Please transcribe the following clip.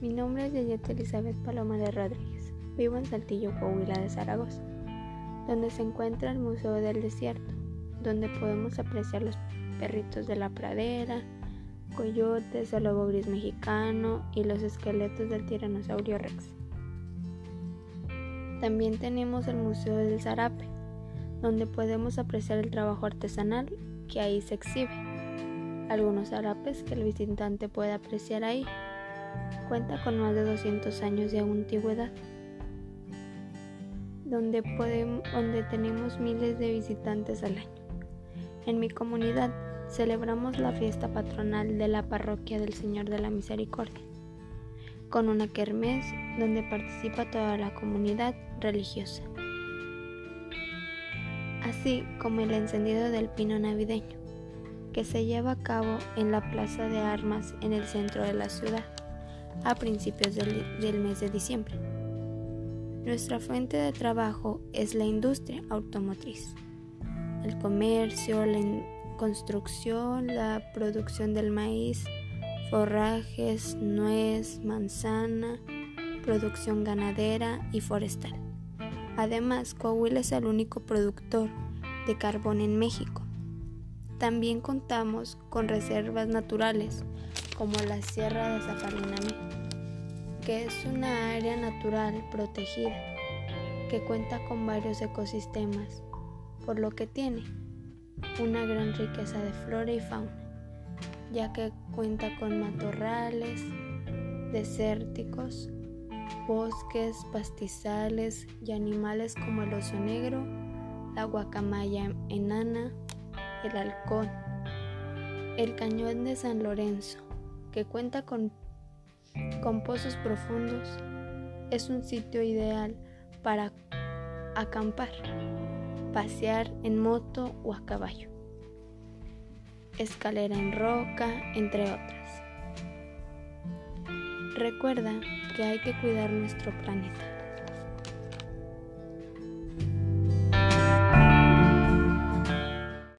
Mi nombre es Yayet Elizabeth Palomares Rodríguez. Vivo en Saltillo, Coahuila de Zaragoza, donde se encuentra el Museo del Desierto, donde podemos apreciar los perritos de la pradera, coyotes, el lobo gris mexicano y los esqueletos del tiranosaurio rex. También tenemos el Museo del Zarape, donde podemos apreciar el trabajo artesanal que ahí se exhibe. Algunos zarapes que el visitante puede apreciar ahí. Cuenta con más de 200 años de antigüedad, donde, donde tenemos miles de visitantes al año. En mi comunidad celebramos la fiesta patronal de la parroquia del Señor de la Misericordia, con una kermés donde participa toda la comunidad religiosa así como el encendido del pino navideño, que se lleva a cabo en la Plaza de Armas en el centro de la ciudad a principios del, mes de diciembre. Nuestra fuente de trabajo es la industria automotriz, el comercio, la construcción, la producción del maíz, forrajes, nuez, manzana, producción ganadera y forestal. Además, Coahuila es el único productor de carbón en México. También contamos con reservas naturales como la Sierra de Zapalinamé, que es una área natural protegida que cuenta con varios ecosistemas, por lo que tiene una gran riqueza de flora y fauna, ya que cuenta con matorrales desérticos, bosques, pastizales y animales como el oso negro, la guacamaya enana, el halcón, el cañón de San Lorenzo, que cuenta con, con pozos profundos, es un sitio ideal para acampar, pasear en moto o a caballo, escalera en roca, entre otras. Recuerda que hay que cuidar nuestro planeta.